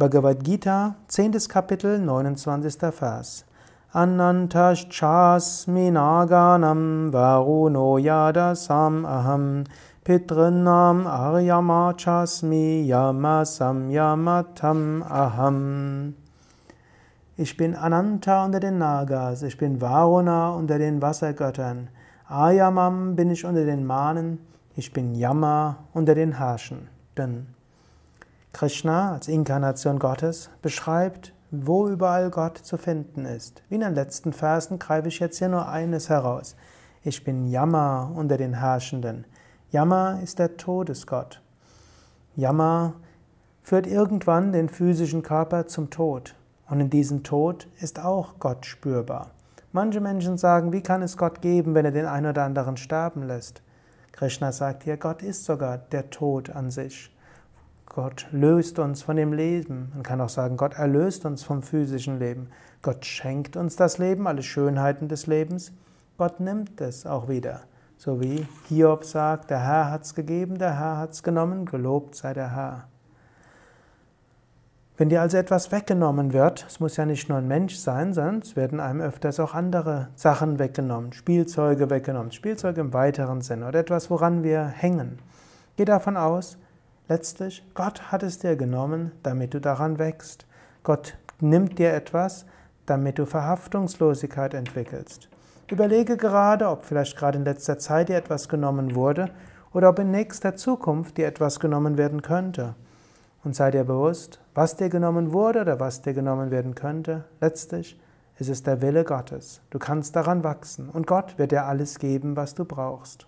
Bhagavad Gita, 10. Kapitel, 29. Vers. Anantaschasmi naganam varuno yadasam aham pitrinam aryamachasmi yamasam yamatam aham. Ich bin Ananta unter den Nagas, ich bin Varuna unter den Wassergöttern, Ayamam bin ich unter den Manen, ich bin Yama unter den Herrschenden. Krishna als Inkarnation Gottes beschreibt, wo überall Gott zu finden ist. Wie in den letzten Versen greife ich jetzt hier nur eines heraus. Ich bin Yama unter den Herrschenden. Yama ist der Todesgott. Yama führt irgendwann den physischen Körper zum Tod. Und in diesem Tod ist auch Gott spürbar. Manche Menschen sagen, wie kann es Gott geben, wenn er den einen oder anderen sterben lässt? Krishna sagt hier, Gott ist sogar der Tod an sich. Gott löst uns von dem Leben. Man kann auch sagen, Gott erlöst uns vom physischen Leben. Gott schenkt uns das Leben, alle Schönheiten des Lebens. Gott nimmt es auch wieder. So wie Hiob sagt, der Herr hat's gegeben, der Herr hat's genommen, gelobt sei der Herr. Wenn dir also etwas weggenommen wird, es muss ja nicht nur ein Mensch sein, es werden einem öfters auch andere Sachen weggenommen, Spielzeuge weggenommen, Spielzeuge im weiteren Sinne oder etwas, woran wir hängen. Geh davon aus, Letztlich, Gott hat es dir genommen, damit du daran wächst. Gott nimmt dir etwas, damit du Verhaftungslosigkeit entwickelst. Überlege gerade, ob vielleicht gerade in letzter Zeit dir etwas genommen wurde oder ob in nächster Zukunft dir etwas genommen werden könnte. Und sei dir bewusst, was dir genommen wurde oder was dir genommen werden könnte, letztlich ist es der Wille Gottes. Du kannst daran wachsen und Gott wird dir alles geben, was du brauchst.